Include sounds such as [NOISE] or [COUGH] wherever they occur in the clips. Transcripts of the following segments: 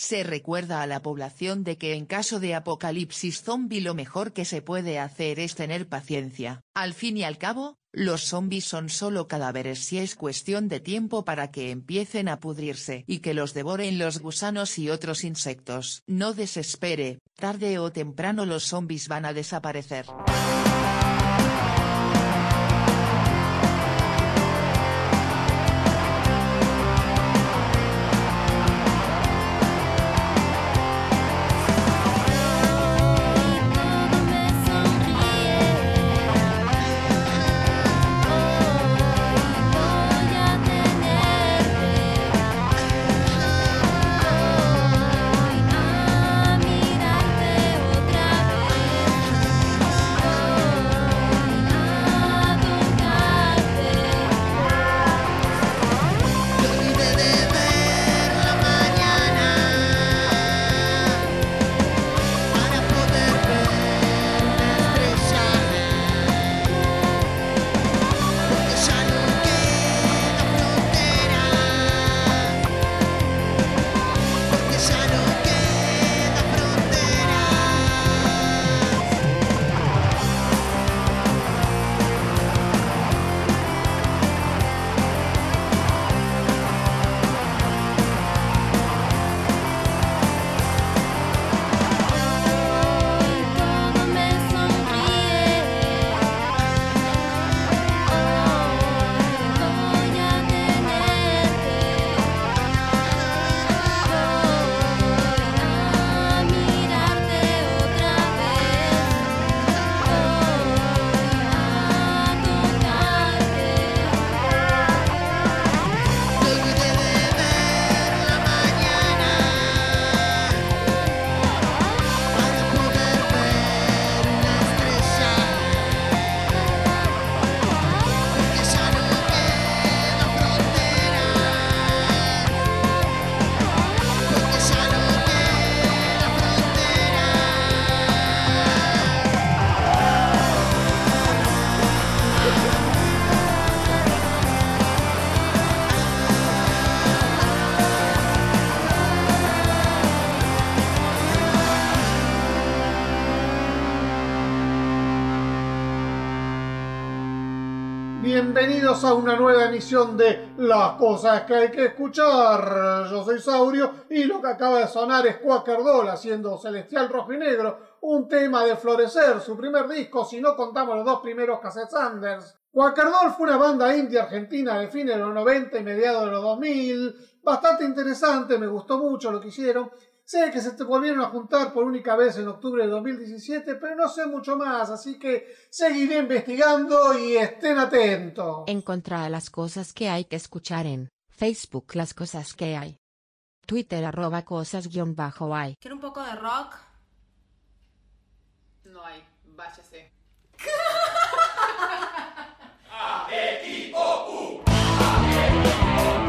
Se recuerda a la población de que en caso de apocalipsis zombie lo mejor que se puede hacer es tener paciencia. Al fin y al cabo, los zombies son solo cadáveres si es cuestión de tiempo para que empiecen a pudrirse y que los devoren los gusanos y otros insectos. No desespere, tarde o temprano los zombies van a desaparecer. De Las cosas que hay que escuchar. Yo soy Saurio y lo que acaba de sonar es Quaker Doll haciendo Celestial Rojo y Negro, un tema de Florecer, su primer disco, si no contamos los dos primeros Cassette Sanders. Quaker Doll fue una banda indie argentina de fines de los 90 y mediados de los 2000, bastante interesante, me gustó mucho lo que hicieron. Sé que se te volvieron a juntar por única vez en octubre de 2017, pero no sé mucho más, así que seguiré investigando y estén atentos. Encontrar las cosas que hay que escuchar en Facebook Las cosas que hay. Twitter arroba cosas guion bajo hay. ¿Quiere un poco de rock? No hay, váyase. [LAUGHS] Thank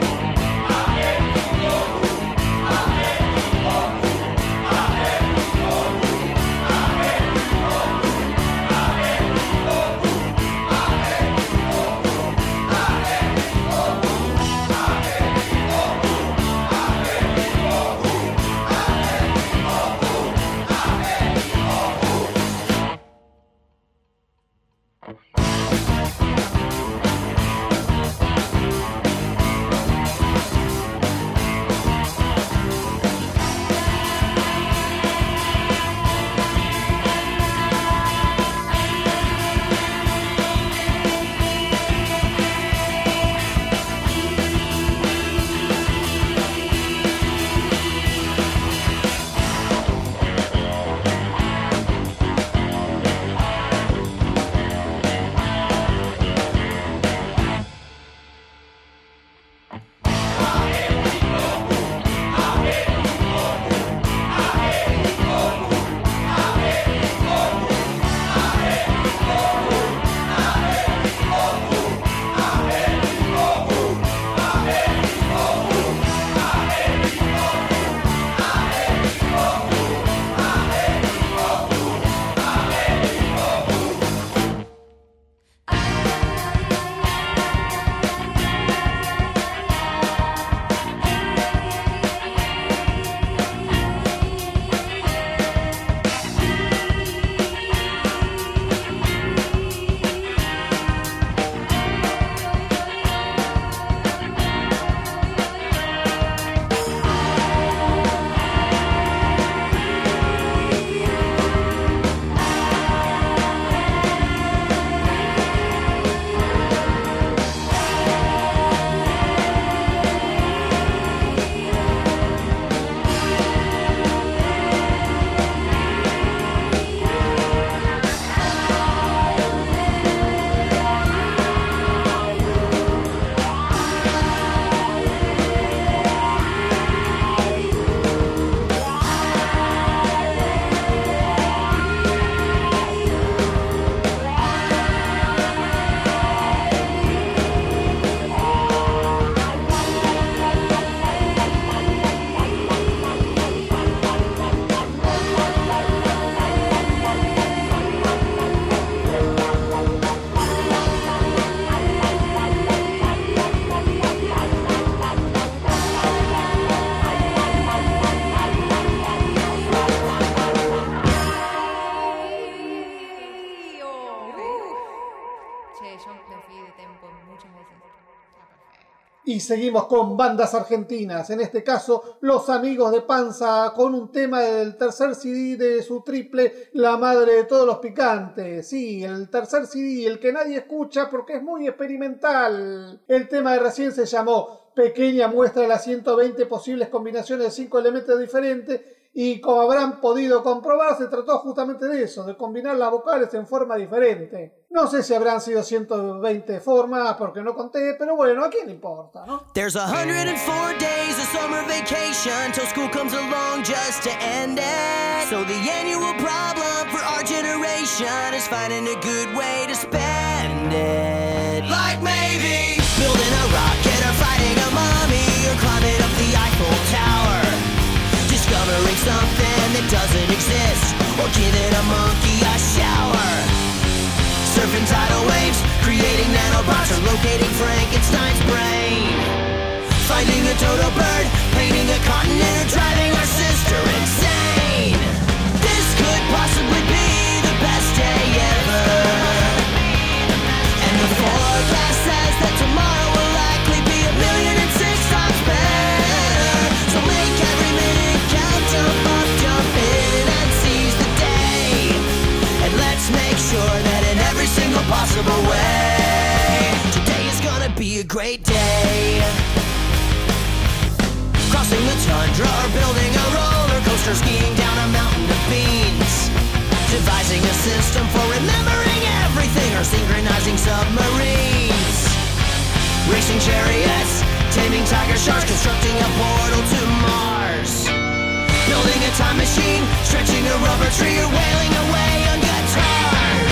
seguimos con bandas argentinas, en este caso Los Amigos de Panza, con un tema del tercer CD de su triple La Madre de Todos los Picantes. Sí, el tercer CD, el que nadie escucha porque es muy experimental. El tema de recién se llamó Pequeña muestra de las 120 posibles combinaciones de 5 elementos diferentes y como habrán podido comprobar, se trató justamente de eso, de combinar las vocales en forma diferente. No sé si habrán sido 120 formas, porque no conté, pero bueno, ¿a quién importa, no? There's 104 days of summer vacation till school comes along just to end it. So the annual problem for our generation is finding a good way to spend it. Like maybe building a rocket or fighting a mummy or climbing up the Eiffel Tower. Discovering something that doesn't exist or giving a monkey a shower. Surfing tidal waves, creating nanobots or locating Frankenstein's brain. Finding a dodo bird, painting a continent or driving our sister insane. This could possibly be the best day ever. And the forecast says that tomorrow will likely be a million and six times better. So make every minute count, jump up, jump in and seize the day. And let's make sure that single possible way, today is gonna be a great day. Crossing the tundra or building a roller coaster, skiing down a mountain of beans. Devising a system for remembering everything or synchronizing submarines. Racing chariots, taming tiger sharks, constructing a portal to Mars. Building a time machine, stretching a rubber tree, or wailing away on guitars.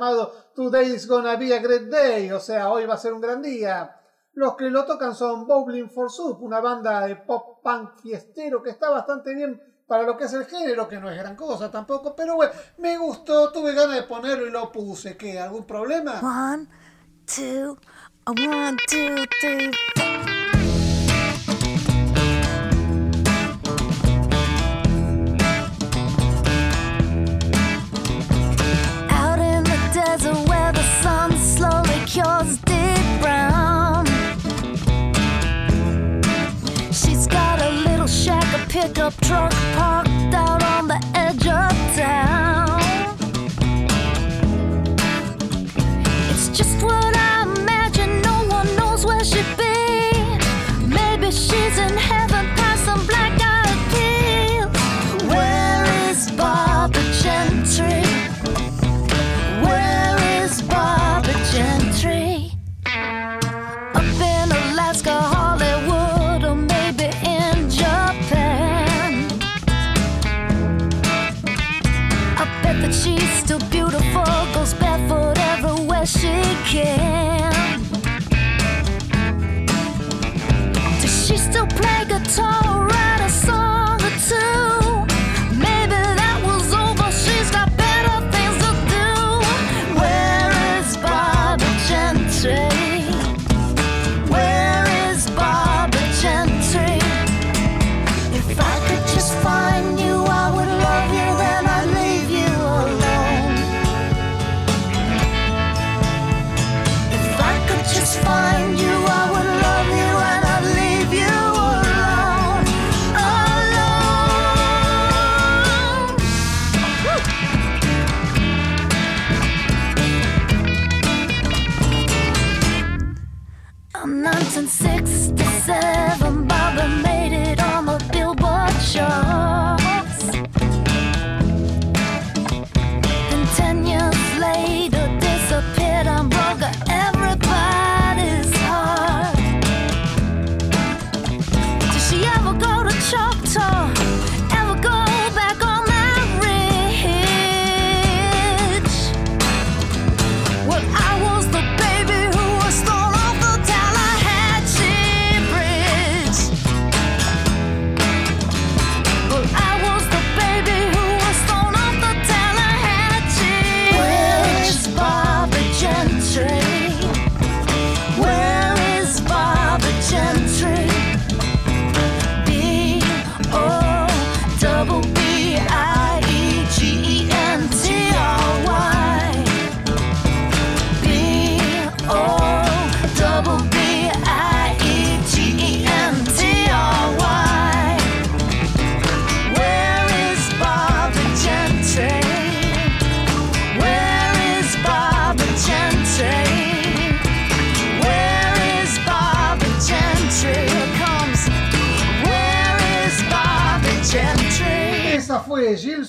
llamado Today's Gonna Be a Great Day, o sea, hoy va a ser un gran día. Los que lo tocan son Bowling for Soup, una banda de pop punk fiestero que está bastante bien para lo que es el género, que no es gran cosa tampoco, pero bueno, me gustó, tuve ganas de ponerlo y lo puse. ¿Qué? ¿Algún problema? One, two, a one, two, three, four. Truck parked out on the edge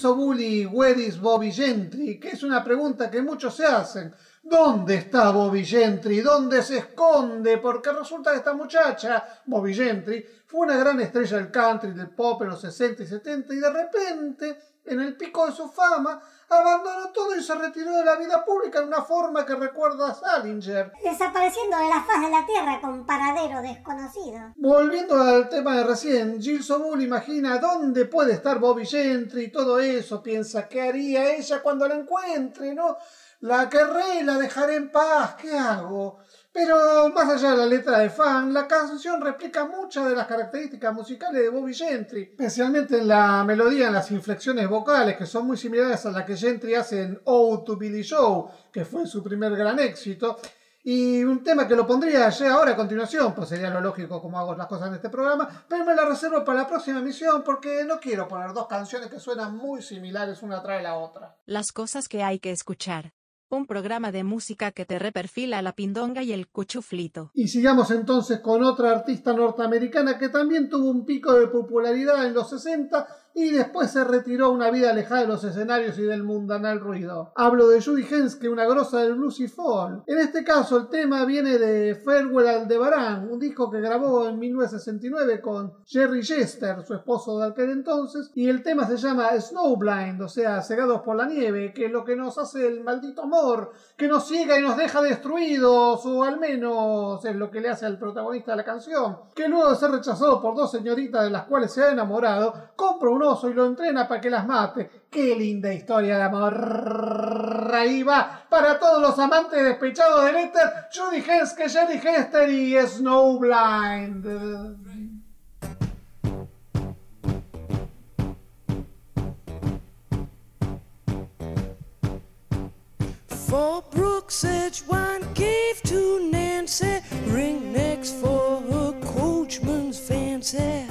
Jill Sobuli, Where is Bobby Gentry? Que es una pregunta que muchos se hacen. ¿Dónde está Bobby Gentry? ¿Dónde se esconde? Porque resulta que esta muchacha, Bobby Gentry, fue una gran estrella del country, del pop en los 60 y 70 y de repente, en el pico de su fama, abandonó todo y se retiró de la vida pública en una forma que recuerda a Salinger. Desapareciendo de la faz de la Tierra con paradero desconocido. Volviendo al tema de recién, Jill Sobul imagina dónde puede estar Bobby Gentry y todo eso, piensa qué haría ella cuando la encuentre, ¿no? La querré la dejaré en paz, ¿qué hago? Pero más allá de la letra de fan, la canción replica muchas de las características musicales de Bobby Gentry, especialmente en la melodía, en las inflexiones vocales, que son muy similares a las que Gentry hace en Oh to Billy Joe, que fue su primer gran éxito. Y un tema que lo pondría ya ahora a continuación, pues sería lo lógico como hago las cosas en este programa, pero me la reservo para la próxima emisión porque no quiero poner dos canciones que suenan muy similares una tras la otra. Las cosas que hay que escuchar. Un programa de música que te reperfila la pindonga y el cuchuflito. Y sigamos entonces con otra artista norteamericana que también tuvo un pico de popularidad en los 60 y después se retiró a una vida alejada de los escenarios y del mundanal ruido. Hablo de Judy Henske, una grosa del blues y folk. En este caso el tema viene de Farewell Aldebaran, un disco que grabó en 1969 con Jerry Jester, su esposo de aquel entonces, y el tema se llama Snowblind, o sea, cegados por la nieve, que es lo que nos hace el maldito amor, que nos ciega y nos deja destruidos, o al menos es lo que le hace al protagonista de la canción, que luego de ser rechazado por dos señoritas de las cuales se ha enamorado, compra un y lo entrena para que las mate. ¡Qué linda historia de amor! Ahí va, para todos los amantes despechados del éter, Judy Henske, Jerry Hester y Snowblind. For Brooks Edgewine gave to Nancy ringnecks for her coachman's fancy,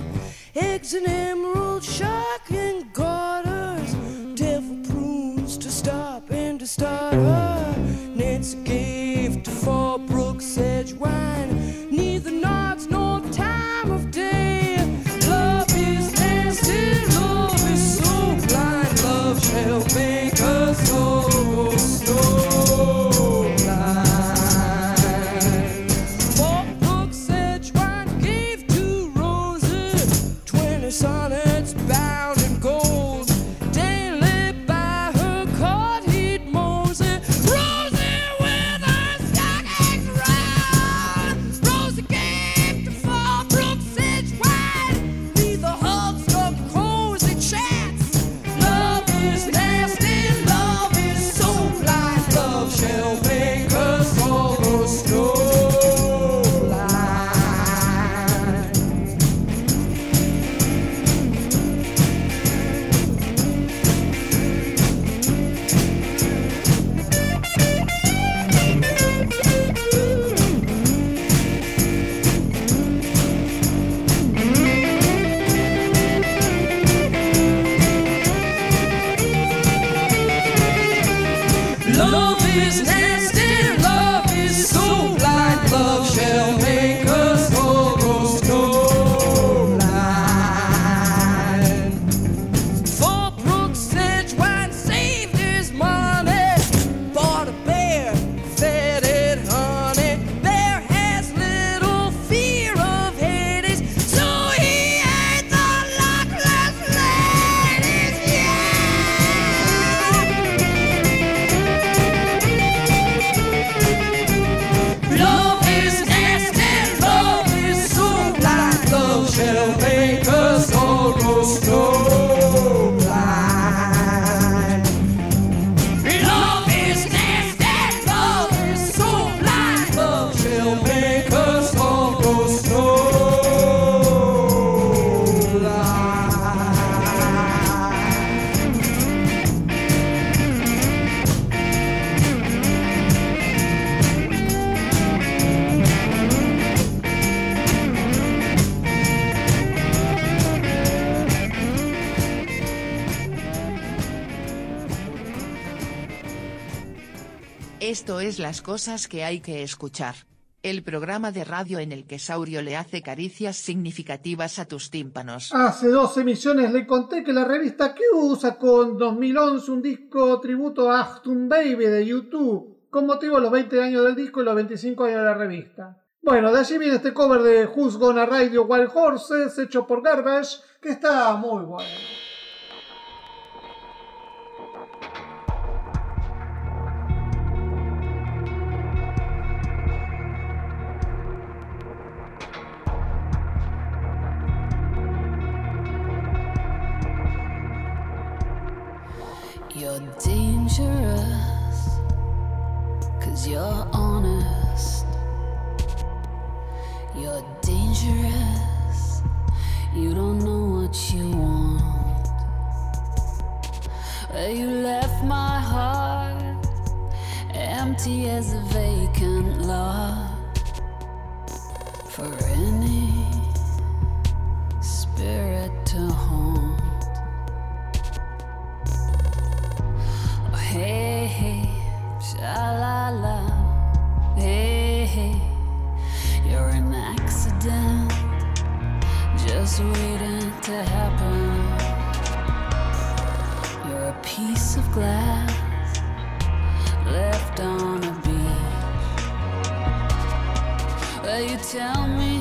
eggs and emerald shark and garters, devil prunes to stop and to start her. Nancy gave to for Brooks Edgewine neither nods Sonic. Esto es las cosas que hay que escuchar. El programa de radio en el que Saurio le hace caricias significativas a tus tímpanos. Hace dos emisiones le conté que la revista Q sacó en 2011 un disco tributo a Achtung Baby de YouTube, con motivo de los 20 años del disco y los 25 años de la revista. Bueno, de allí viene este cover de Who's Gonna Your Wild Horses, hecho por Garbage, que está muy bueno. Dangerous, cause you're honest. You're dangerous, you don't know what you want. Well, you left my heart empty as a vacant lot for any spirit to haunt. Hey, hey, sha la la, hey, hey, you're an accident, just waiting to happen. You're a piece of glass left on a beach. Well, you tell me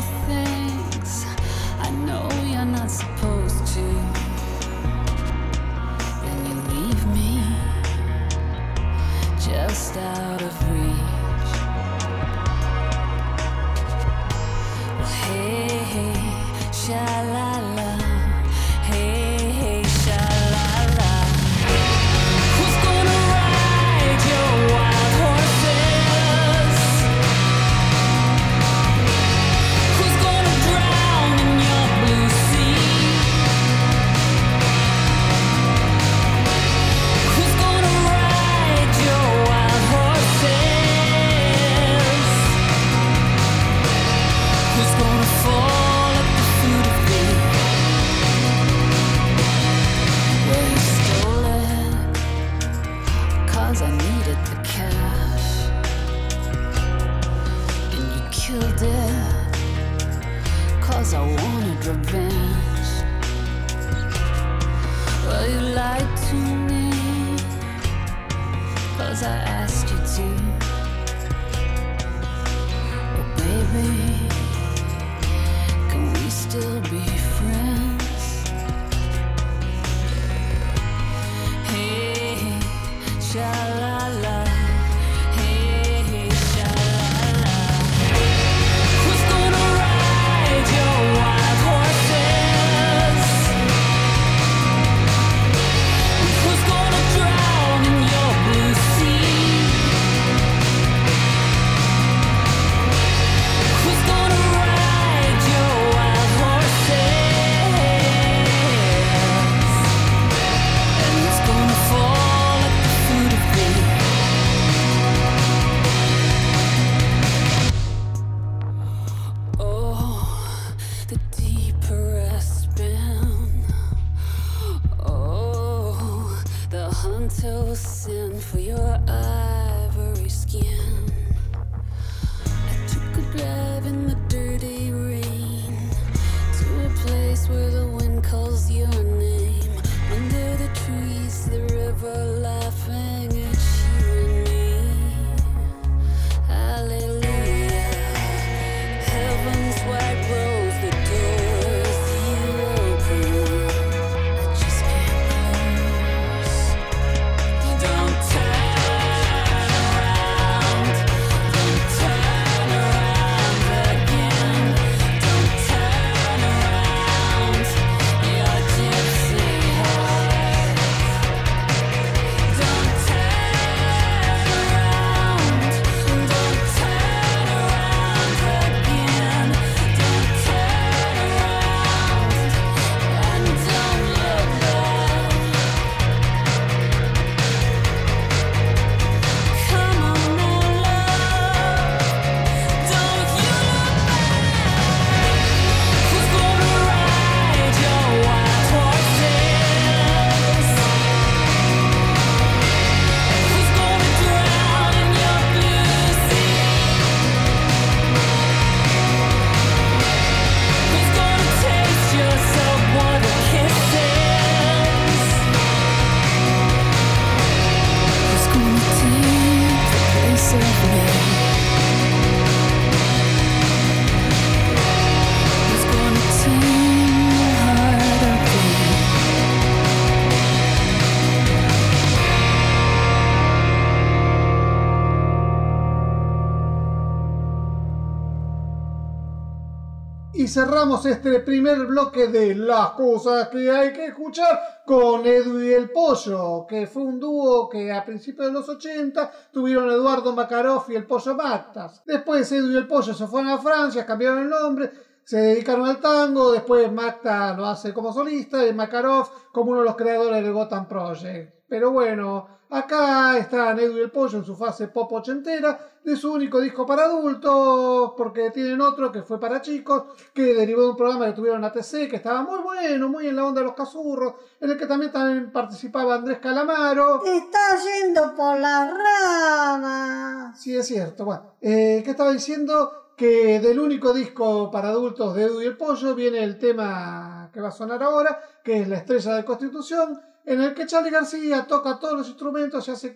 este primer bloque de las cosas que hay que escuchar con Edu y el Pollo, que fue un dúo que a principios de los 80 tuvieron Eduardo Makarov y el Pollo Mactas. Después Edu y el Pollo se fueron a Francia, cambiaron el nombre, se dedicaron al tango, después Macta lo hace como solista y Makarov como uno de los creadores del Gotham Project. Pero bueno, acá están Edu y el Pollo en su fase pop ochentera de su único disco para adultos, porque tienen otro que fue para chicos, que derivó de un programa que tuvieron ATC, que estaba muy bueno, muy en la onda de los cazurros, en el que también, también participaba Andrés Calamaro. Te está yendo por las ramas. Sí, es cierto. Bueno, eh, ¿qué estaba diciendo? Que del único disco para adultos de Edu y el Pollo viene el tema que va a sonar ahora, que es La Estrella de Constitución, en el que Charlie García toca todos los instrumentos y hace,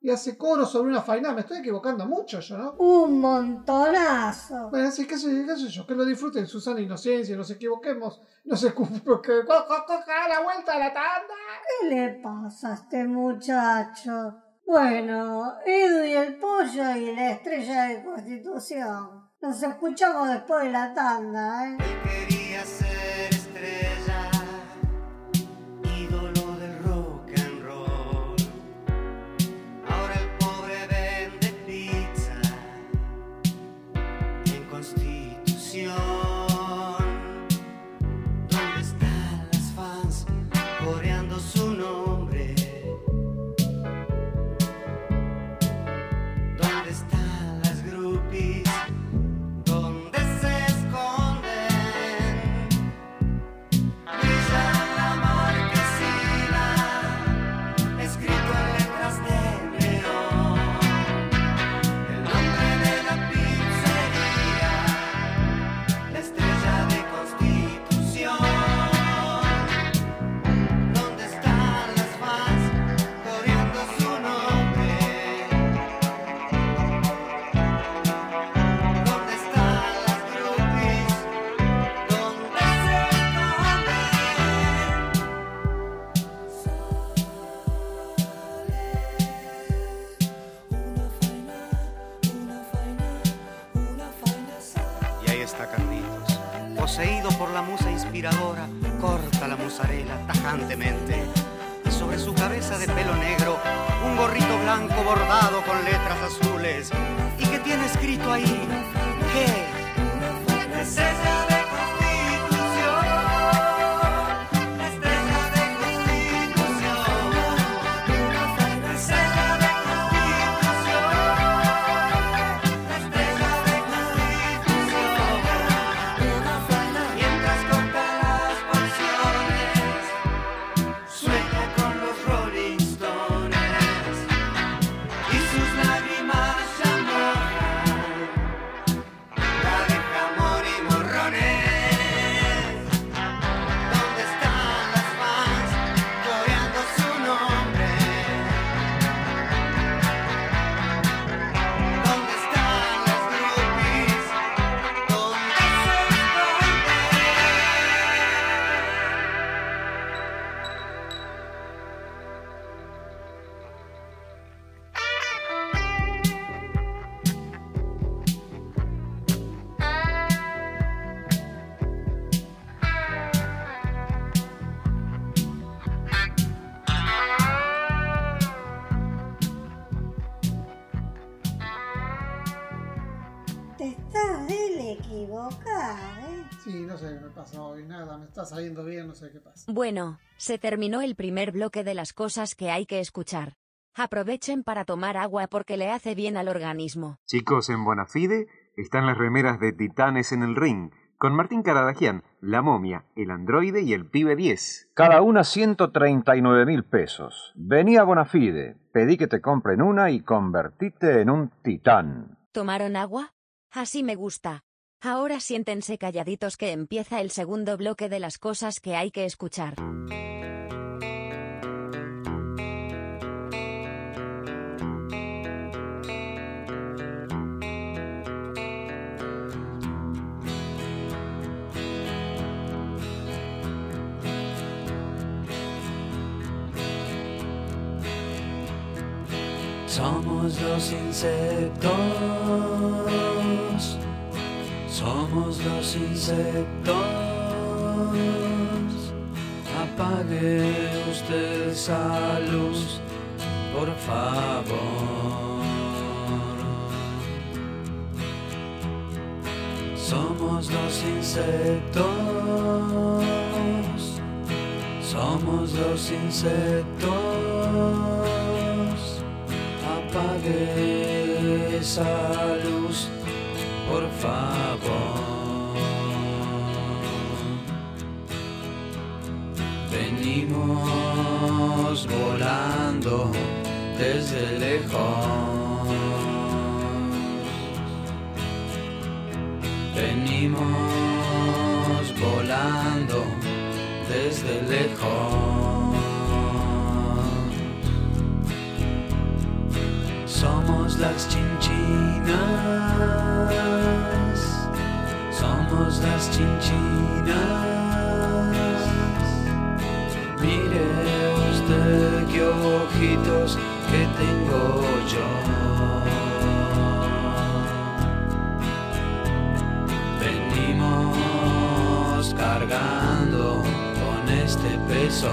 y hace coro sobre una faina. Me estoy equivocando mucho yo, ¿no? Un montonazo. Bueno, así que sé, qué sé yo, que lo disfruten su sana inocencia, nos equivoquemos, no se escupe, que a la vuelta a la tanda. ¿Qué le pasa a este muchacho? Bueno, Edu y el pollo y la estrella de Constitución. Nos escuchamos después de la tanda, ¿eh? Quería ser estrella, saliendo bien, no sé qué pasa. Bueno, se terminó el primer bloque de las cosas que hay que escuchar. Aprovechen para tomar agua porque le hace bien al organismo. Chicos, en Bonafide están las remeras de Titanes en el Ring, con Martín Caradagian, La Momia, El Androide y el Pibe 10. Cada una 139 mil pesos. Vení a Bonafide, pedí que te compren una y convertite en un titán. ¿Tomaron agua? Así me gusta. Ahora siéntense calladitos que empieza el segundo bloque de las cosas que hay que escuchar. Somos los insectos somos los insectos. Apague usted esa luz, por favor. Somos los insectos. Somos los insectos. Apague esa luz, desde lejos. Venimos volando desde lejos. Somos las chinchinas. Somos las chinchinas. Que tengo yo. Venimos cargando con este peso.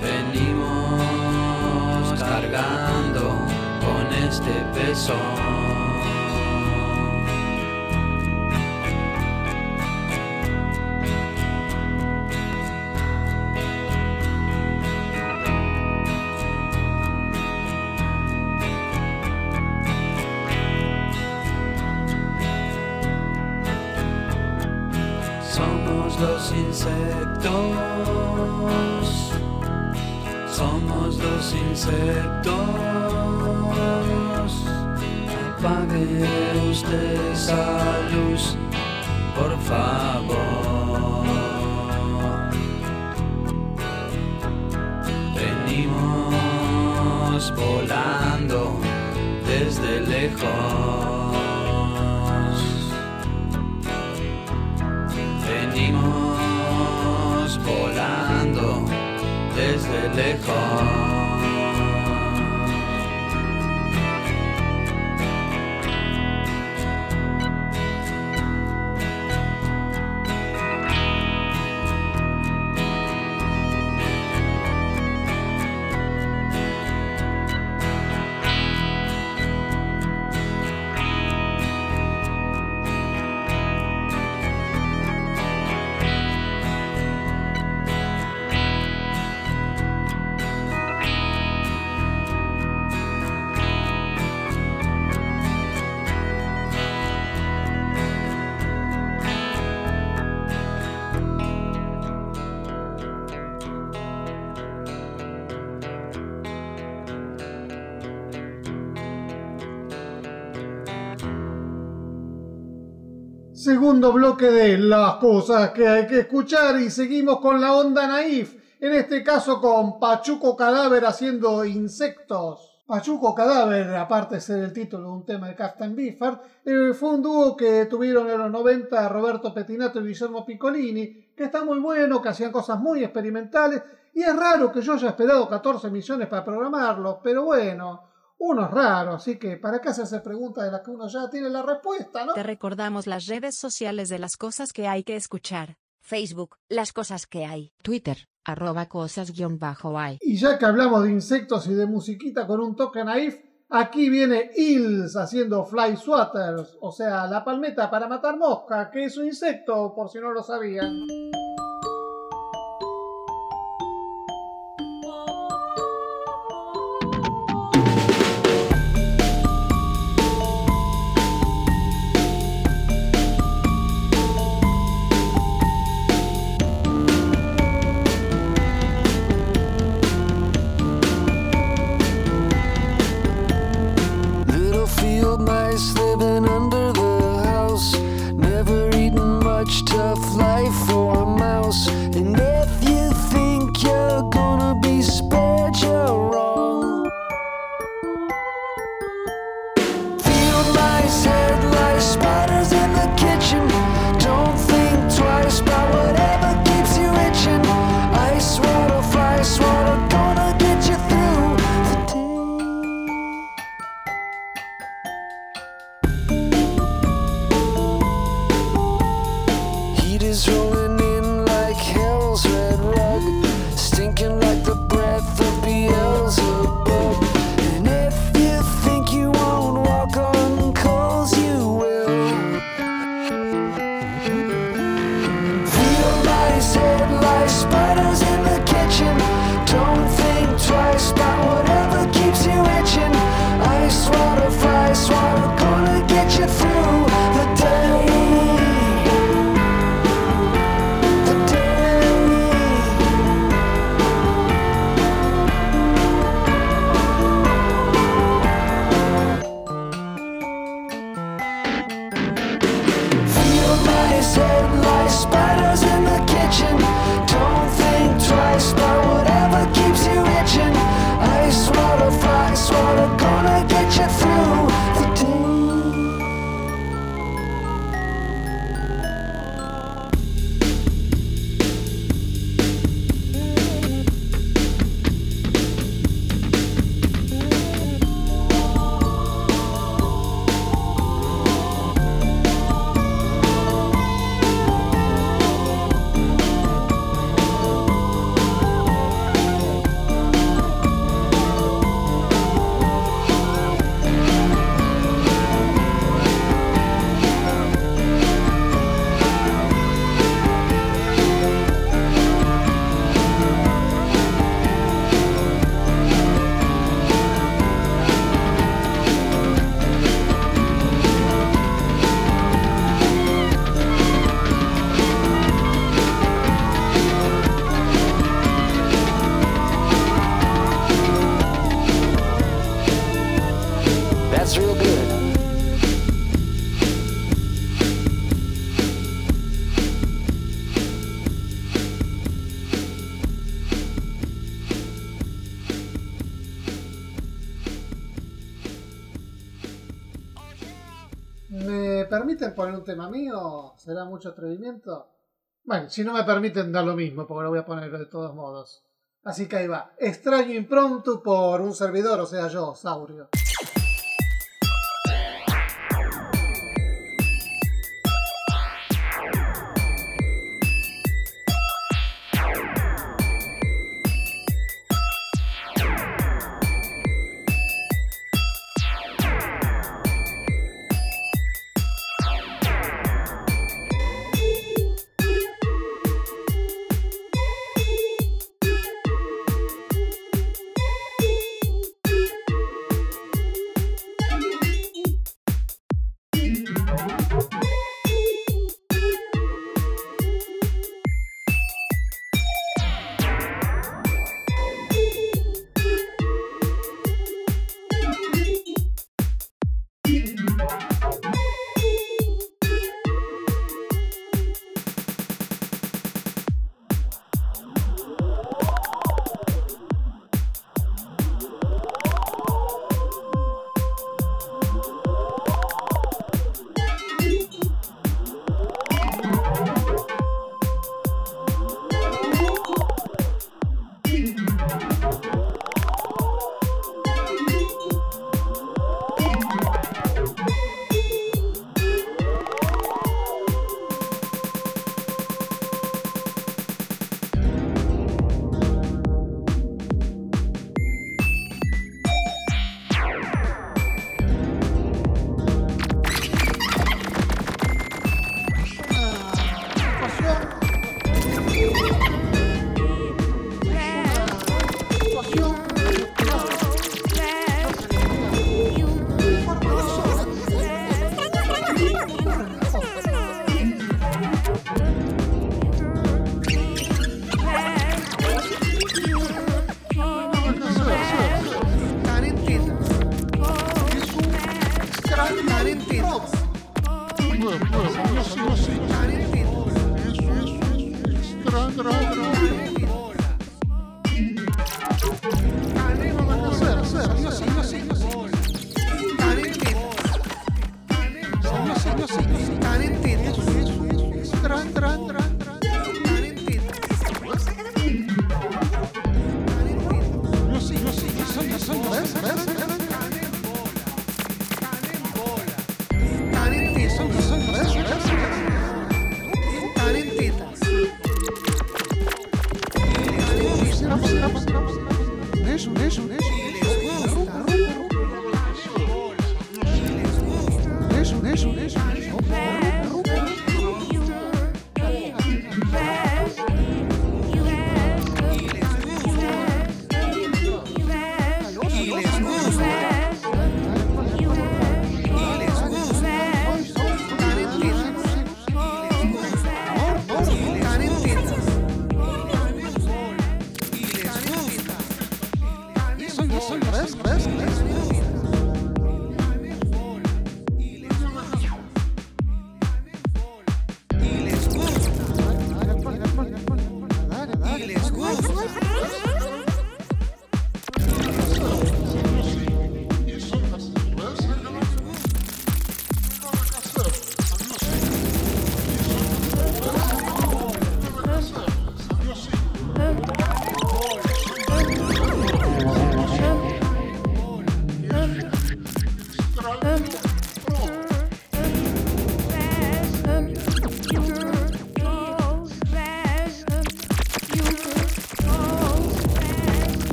Venimos cargando con este peso. Insectos. Somos los insectos. Segundo bloque de las cosas que hay que escuchar y seguimos con la onda naif, en este caso con Pachuco Cadáver haciendo insectos. Pachuco Cadáver, aparte de ser el título de un tema de Captain Biffard, eh, fue un dúo que tuvieron en los 90 Roberto Pettinato y Guillermo Piccolini, que está muy bueno, que hacían cosas muy experimentales, y es raro que yo haya esperado 14 millones para programarlo, pero bueno, uno es raro, así que ¿para qué hacerse preguntas de las que uno ya tiene la respuesta, no? Te recordamos las redes sociales de las cosas que hay que escuchar. Facebook, las cosas que hay. Twitter, arroba cosas-hay. Y ya que hablamos de insectos y de musiquita con un toque naif, aquí viene Hills haciendo Fly Swatters, o sea, la palmeta para matar mosca, que es un insecto, por si no lo sabían. Poner un tema mío? ¿Será mucho atrevimiento? Bueno, si no me permiten da lo mismo, porque lo voy a poner de todos modos. Así que ahí va. Extraño impromptu por un servidor, o sea yo, Saurio.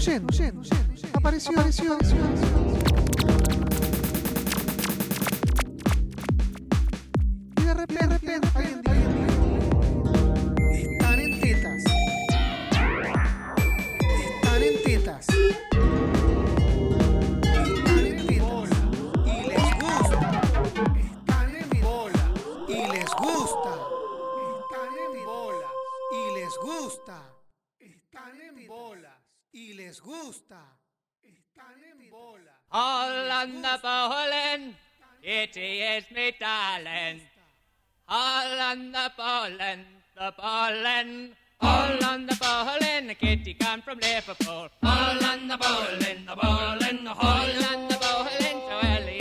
Yendo, yendo, yendo, All on the bowling, the bowling. All on the bowling, Kitty come from Liverpool. All on the bowling, the bowling, all on the bowling, so early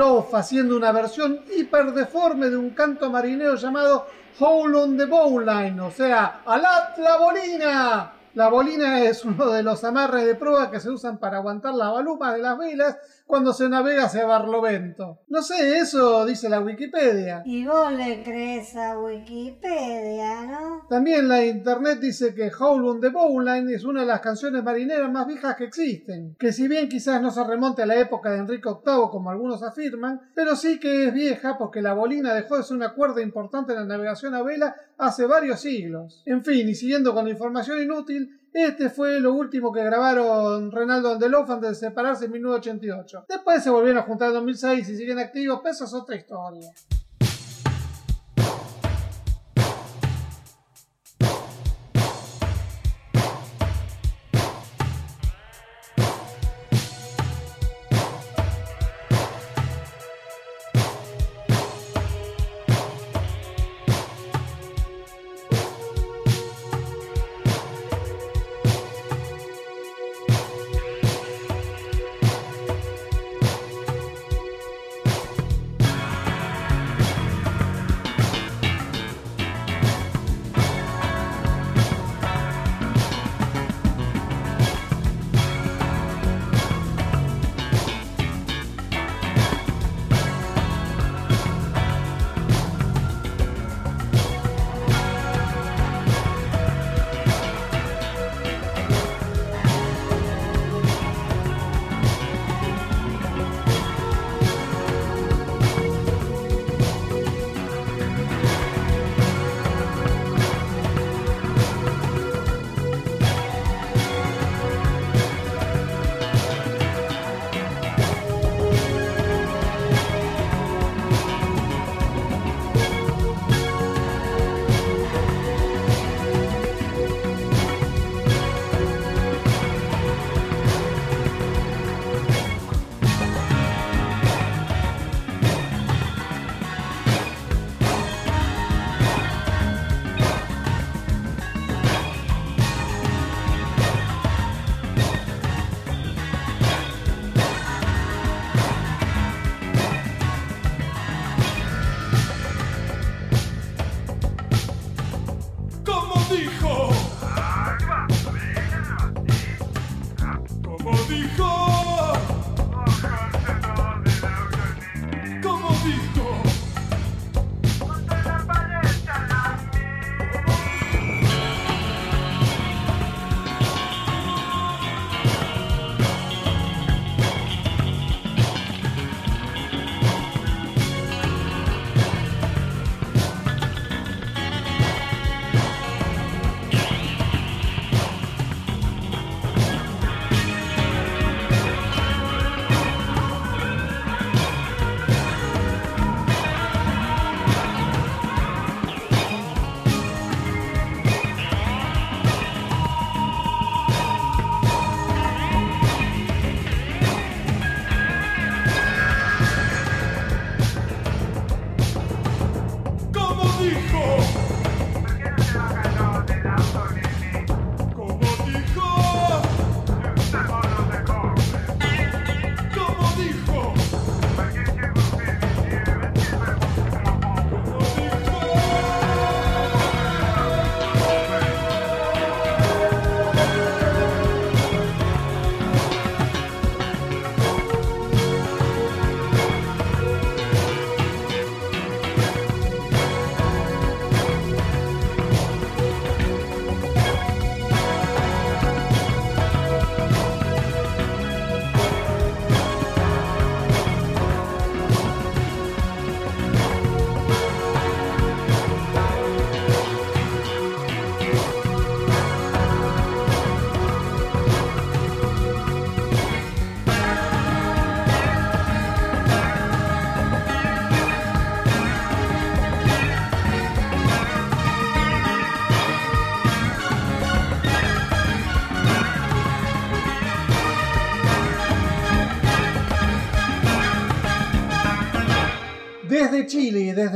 Haciendo una versión hiperdeforme de un canto marinero llamado Howl on the Bowline, o sea, ¡Alat la bolina! La bolina es uno de los amarres de proa que se usan para aguantar la baluma de las velas cuando se navega hacia Barlovento. No sé, eso dice la Wikipedia. Y vos le crees a Wikipedia, ¿no? También la internet dice que Howl on the Bowline es una de las canciones marineras más viejas que existen, que si bien quizás no se remonte a la época de Enrique VIII como algunos afirman, pero sí que es vieja porque la bolina dejó de ser una cuerda importante en la navegación a vela hace varios siglos. En fin, y siguiendo con la información inútil, este fue lo último que grabaron Renaldo Andeloff antes de separarse en 1988. Después se volvieron a juntar en 2006 y siguen activos, pero eso es otra historia.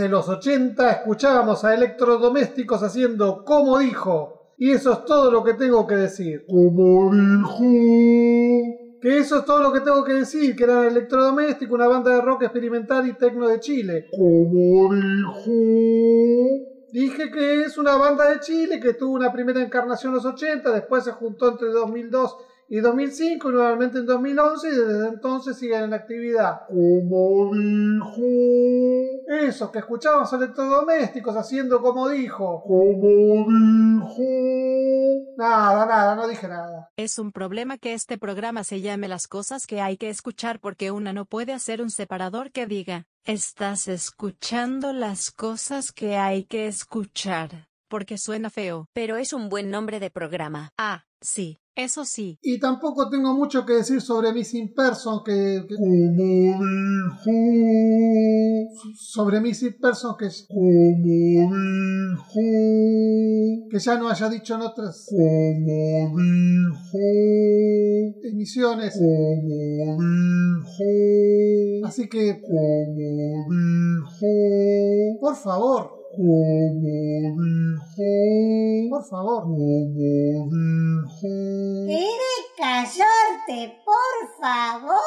Desde los 80 escuchábamos a electrodomésticos haciendo como dijo. Y eso es todo lo que tengo que decir. Como dijo. Que eso es todo lo que tengo que decir, que era Electrodoméstico, una banda de rock experimental y tecno de Chile. Como dijo. Dije que es una banda de Chile que tuvo una primera encarnación en los 80, después se juntó entre 2002 y 2005 y nuevamente en 2011 y desde entonces siguen en actividad. Como dijo. Eso, que escuchábamos electrodomésticos haciendo como dijo. Como dijo. Nada, nada, no dije nada. Es un problema que este programa se llame las cosas que hay que escuchar porque una no puede hacer un separador que diga, estás escuchando las cosas que hay que escuchar, porque suena feo. Pero es un buen nombre de programa. Ah, sí, eso sí. Y tampoco tengo mucho que decir sobre Missing Person, que... que- Como dijo. sobre Missing Person que, Como dijo. que ya no haya dicho en otras Como dijo. emisiones. Como dijo. Así que, Como dijo. por favor, dijo. por favor. Como dijo. ¿Quieres callarte, por favor?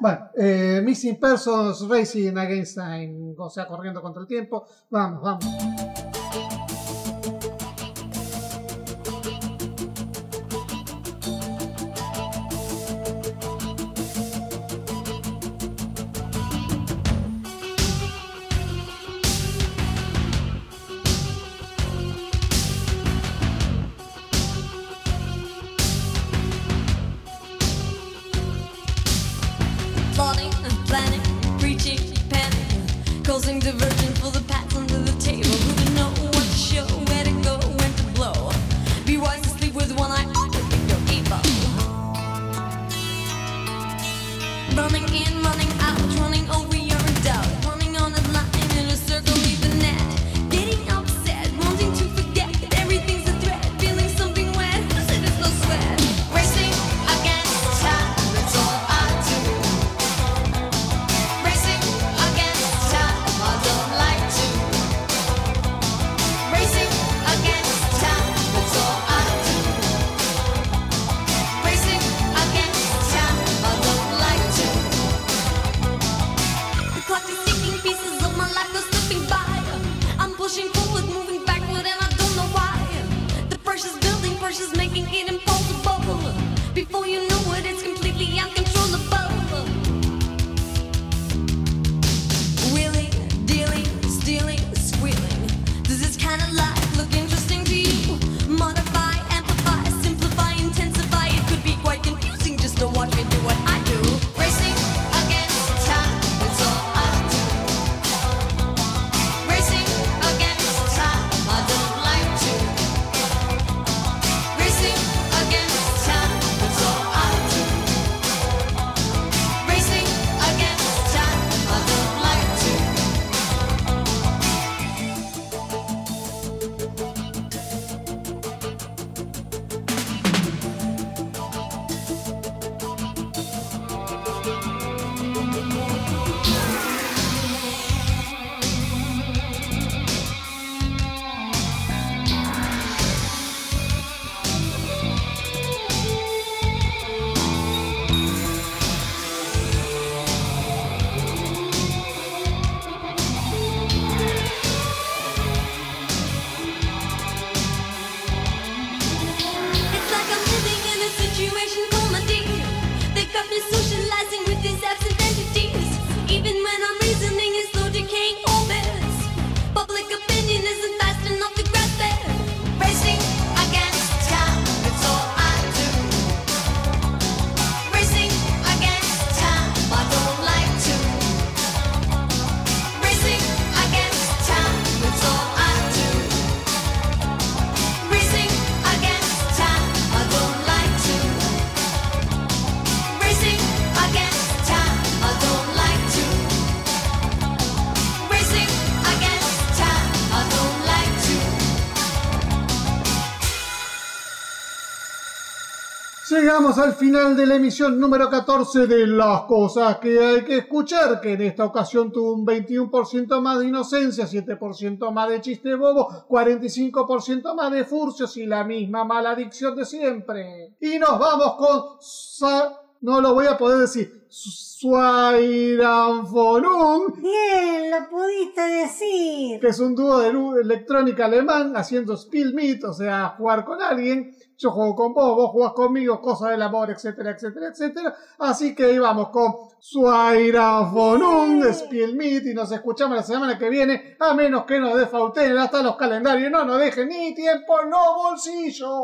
Bueno, eh, Missing Persons Racing Against Time, o sea, corriendo contra el tiempo. Vamos, vamos. Llegamos al final de la emisión número 14 de Las Cosas que hay que escuchar, que en esta ocasión tuvo un 21% más de inocencia, 7% más de chiste bobo, 45% más de furcios y la misma mala adicción de siempre. Y nos vamos con... Sa- no lo voy a poder decir. Suairanfonum, Bien, lo pudiste decir. que es un dúo de electrónica alemán haciendo spill meet, o sea, jugar con alguien. Yo juego con vos, vos jugás conmigo, cosas del amor, etcétera, etcétera, etcétera. Así que ahí vamos con Suairafonum, Spiel Meet, y nos escuchamos la semana que viene, a menos que nos defauten hasta los calendarios, no nos dejen ni tiempo, no bolsillos.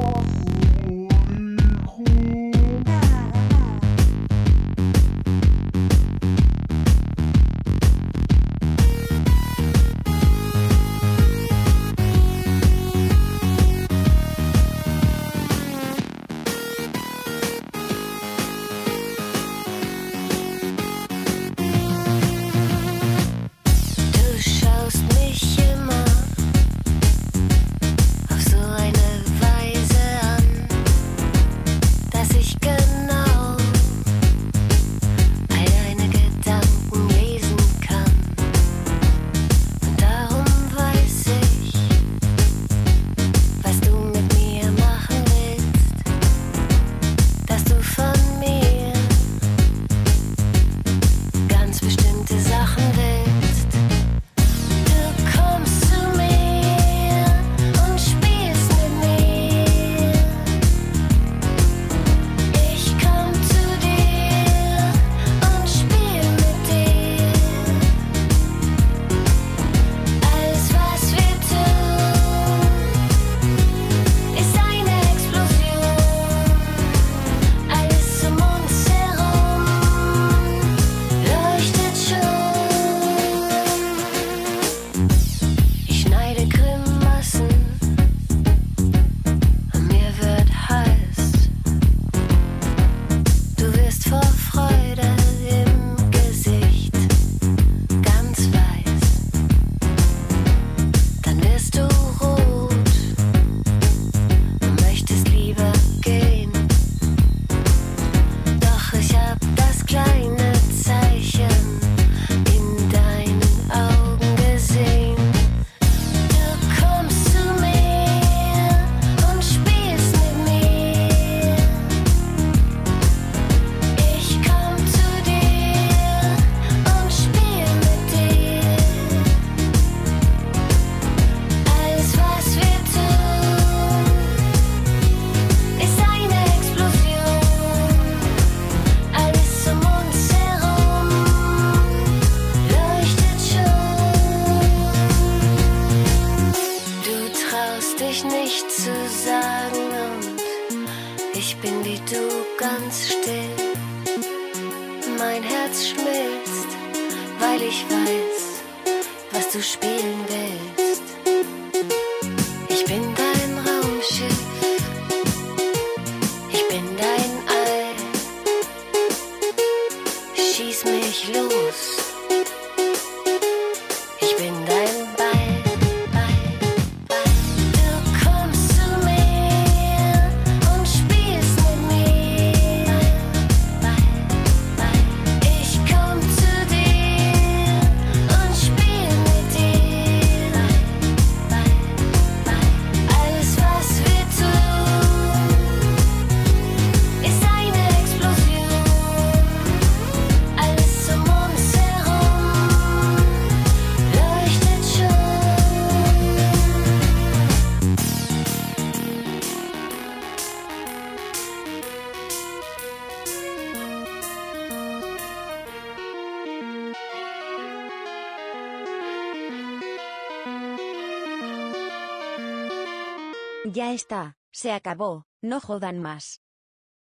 Está, se acabó, no jodan más.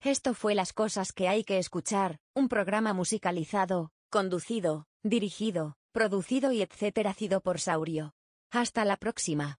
Esto fue las cosas que hay que escuchar, un programa musicalizado, conducido, dirigido, producido y etcétera sido por Saurio. Hasta la próxima.